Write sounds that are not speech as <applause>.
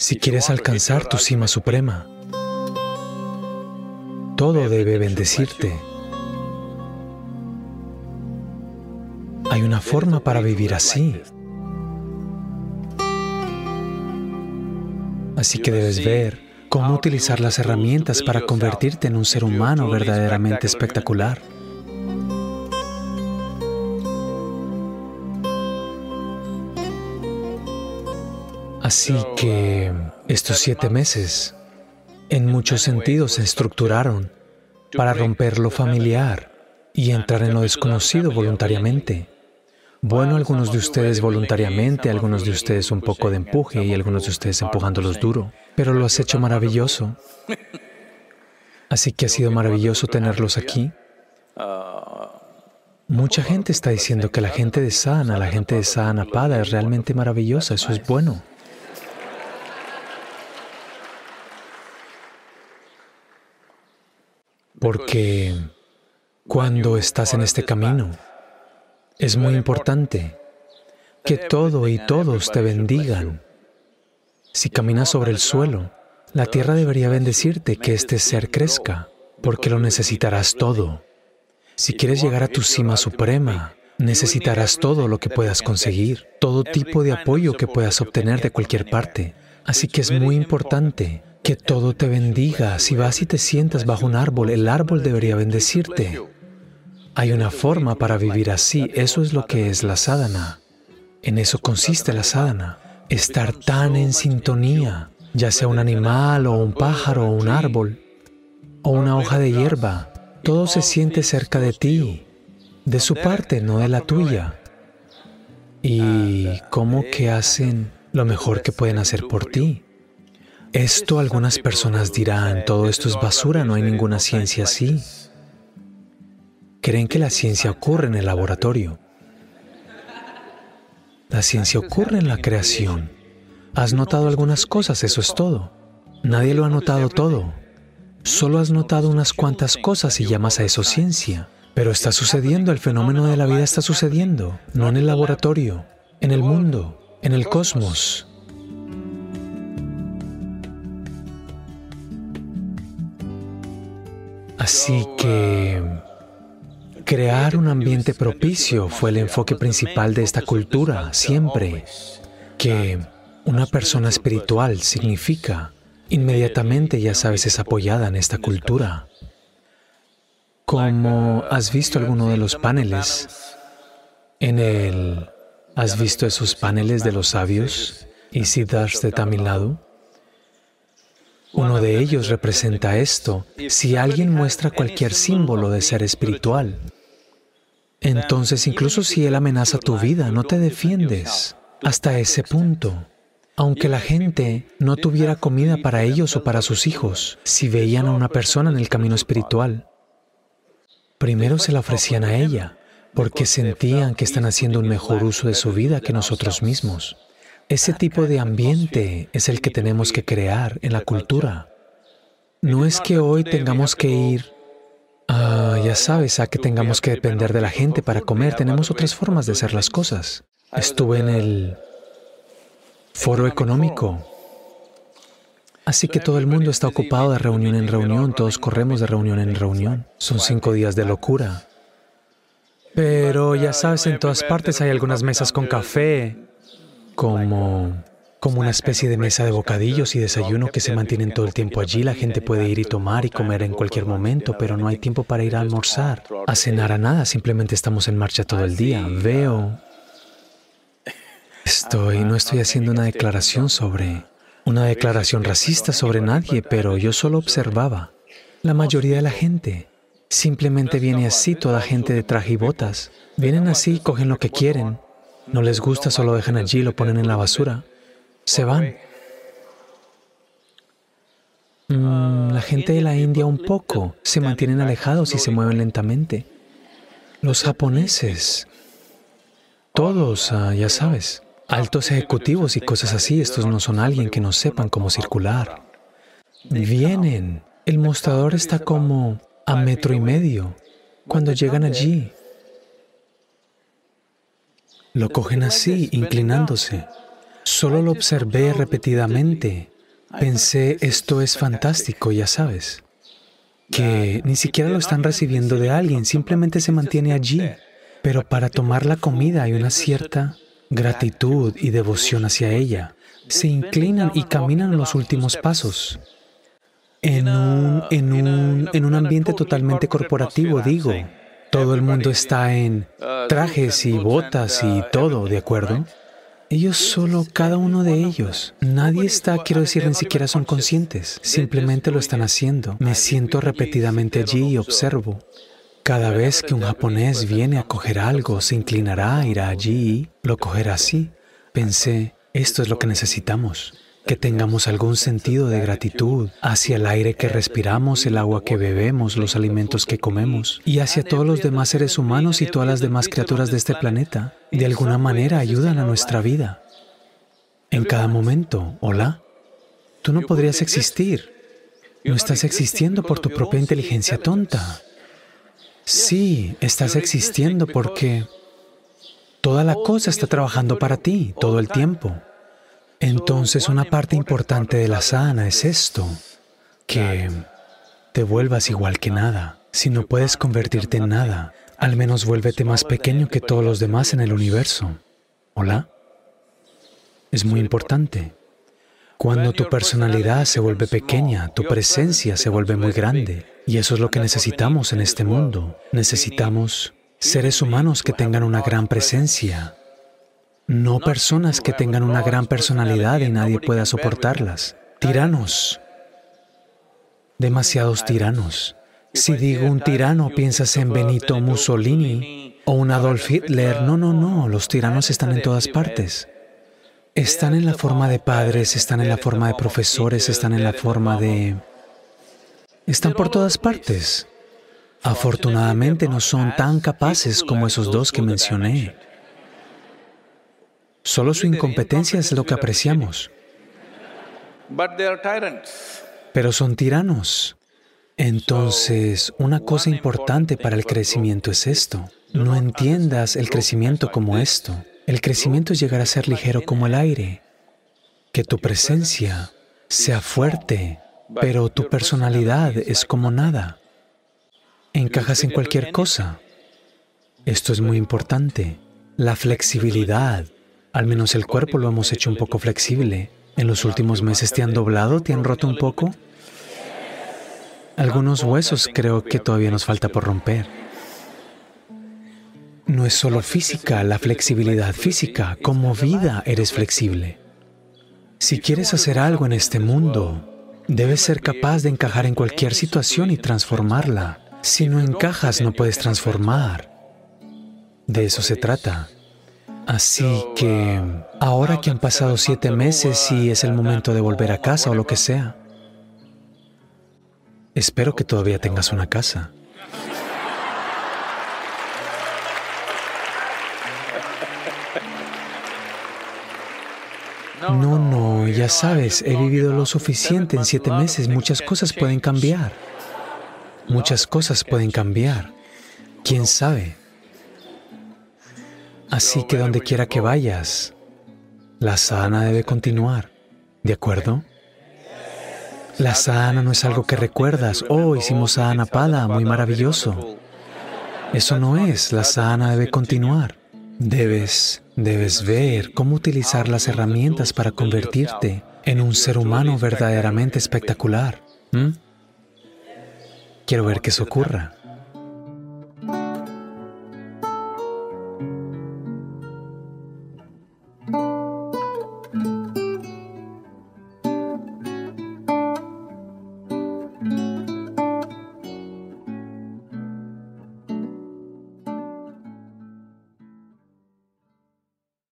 Si quieres alcanzar tu cima suprema, todo debe bendecirte. Hay una forma para vivir así. Así que debes ver cómo utilizar las herramientas para convertirte en un ser humano verdaderamente espectacular. Así que estos siete meses, en muchos sentidos, se estructuraron para romper lo familiar y entrar en lo desconocido voluntariamente. Bueno, algunos de ustedes voluntariamente, algunos de ustedes un poco de empuje y algunos de ustedes empujándolos duro, pero lo has hecho maravilloso. Así que ha sido maravilloso tenerlos aquí. Mucha gente está diciendo que la gente de Sana, la gente de Sana Pada es realmente maravillosa, eso es bueno. Porque cuando estás en este camino, es muy importante que todo y todos te bendigan. Si caminas sobre el suelo, la tierra debería bendecirte que este ser crezca, porque lo necesitarás todo. Si quieres llegar a tu cima suprema, necesitarás todo lo que puedas conseguir, todo tipo de apoyo que puedas obtener de cualquier parte. Así que es muy importante que todo te bendiga. Si vas y te sientas bajo un árbol, el árbol debería bendecirte. Hay una forma para vivir así. Eso es lo que es la sadhana. En eso consiste la sadhana. Estar tan en sintonía, ya sea un animal o un pájaro o un árbol o una hoja de hierba. Todo se siente cerca de ti, de su parte, no de la tuya. Y cómo que hacen lo mejor que pueden hacer por ti. Esto algunas personas dirán, todo esto es basura, no hay ninguna ciencia así. Creen que la ciencia ocurre en el laboratorio. La ciencia ocurre en la creación. Has notado algunas cosas, eso es todo. Nadie lo ha notado todo. Solo has notado unas cuantas cosas y llamas a eso ciencia. Pero está sucediendo, el fenómeno de la vida está sucediendo, no en el laboratorio, en el mundo, en el cosmos. Así que crear un ambiente propicio fue el enfoque principal de esta cultura, siempre. Que una persona espiritual significa, inmediatamente ya sabes, es apoyada en esta cultura. Como has visto alguno de los paneles, en el... ¿Has visto esos paneles de los sabios y Siddhartha de Tamil Nadu? Uno de ellos representa esto. Si alguien muestra cualquier símbolo de ser espiritual, entonces incluso si él amenaza tu vida, no te defiendes hasta ese punto. Aunque la gente no tuviera comida para ellos o para sus hijos, si veían a una persona en el camino espiritual, primero se la ofrecían a ella, porque sentían que están haciendo un mejor uso de su vida que nosotros mismos. Ese tipo de ambiente es el que tenemos que crear en la cultura. No es que hoy tengamos que ir, ya sabes, a que tengamos que depender de la gente para comer. Tenemos otras formas de hacer las cosas. Estuve en el foro económico. Así que todo el mundo está ocupado de reunión en reunión, todos corremos de reunión en reunión. Son cinco días de locura. Pero ya sabes, en todas partes hay algunas mesas con café, como, como una especie de mesa de bocadillos y desayuno que se mantienen todo el tiempo allí. La gente puede ir y tomar y comer en cualquier momento, pero no hay tiempo para ir a almorzar, a cenar a nada, simplemente estamos en marcha todo el día. Veo... Estoy, no estoy haciendo una declaración sobre, una declaración racista sobre nadie, pero yo solo observaba. La mayoría de la gente simplemente viene así, toda gente de traje y botas. Vienen así, cogen lo que quieren, no les gusta, solo dejan allí, lo ponen en la basura. Se van. Mm, la gente de la India un poco se mantienen alejados y se mueven lentamente. Los japoneses, todos, ah, ya sabes, altos ejecutivos y cosas así, estos no son alguien que no sepan cómo circular. Vienen, el mostrador está como a metro y medio. Cuando llegan allí, lo cogen así, inclinándose. Solo lo observé repetidamente. Pensé, esto es fantástico, ya sabes, que ni siquiera lo están recibiendo de alguien, simplemente se mantiene allí. Pero para tomar la comida hay una cierta gratitud y devoción hacia ella. Se inclinan y caminan los últimos pasos. En un, en un, en un ambiente totalmente corporativo, digo. Todo el mundo está en trajes y botas y todo, ¿de acuerdo? Ellos solo, cada uno de ellos. Nadie está, quiero decir, ni siquiera son conscientes. Simplemente lo están haciendo. Me siento repetidamente allí y observo. Cada vez que un japonés viene a coger algo, se inclinará, irá allí, lo cogerá así. Pensé, esto es lo que necesitamos, que tengamos algún sentido de gratitud hacia el aire que respiramos, el agua que bebemos, los alimentos que comemos y hacia todos los demás seres humanos y todas las demás criaturas de este planeta. De alguna manera ayudan a nuestra vida. En cada momento, hola, tú no podrías existir. No estás existiendo por tu propia inteligencia tonta. Sí, estás existiendo porque toda la cosa está trabajando para ti todo el tiempo. Entonces una parte importante de la sana es esto, que te vuelvas igual que nada. Si no puedes convertirte en nada, al menos vuélvete más pequeño que todos los demás en el universo. ¿Hola? Es muy importante. Cuando tu personalidad se vuelve pequeña, tu presencia se vuelve muy grande. Y eso es lo que necesitamos en este mundo. Necesitamos seres humanos que tengan una gran presencia, no personas que tengan una gran personalidad y nadie pueda soportarlas. Tiranos. Demasiados tiranos. Si digo un tirano, piensas en Benito Mussolini o un Adolf Hitler. No, no, no. Los tiranos están en todas partes. Están en la forma de padres, están en la forma de profesores, están en la forma de... Están por todas partes. Afortunadamente no son tan capaces como esos dos que mencioné. Solo su incompetencia es lo que apreciamos. Pero son tiranos. Entonces, una cosa importante para el crecimiento es esto. No entiendas el crecimiento como esto. El crecimiento es llegar a ser ligero como el aire, que tu presencia sea fuerte, pero tu personalidad es como nada. Encajas en cualquier cosa. Esto es muy importante. La flexibilidad, al menos el cuerpo lo hemos hecho un poco flexible. ¿En los últimos meses te han doblado, te han roto un poco? Algunos huesos creo que todavía nos falta por romper. No es solo física, la flexibilidad física, como vida eres flexible. Si quieres hacer algo en este mundo, debes ser capaz de encajar en cualquier situación y transformarla. Si no encajas, no puedes transformar. De eso se trata. Así que ahora que han pasado siete meses y es el momento de volver a casa o lo que sea, espero que todavía tengas una casa. <laughs> No, no, ya sabes, he vivido lo suficiente en siete meses, muchas cosas pueden cambiar. Muchas cosas pueden cambiar. ¿Quién sabe? Así que donde quiera que vayas, la sana debe continuar. ¿De acuerdo? La sana no es algo que recuerdas. Oh, hicimos sana pada, muy maravilloso. Eso no es. La sana debe continuar. Debes, debes ver cómo utilizar las herramientas para convertirte en un ser humano verdaderamente espectacular. Quiero ver que eso ocurra.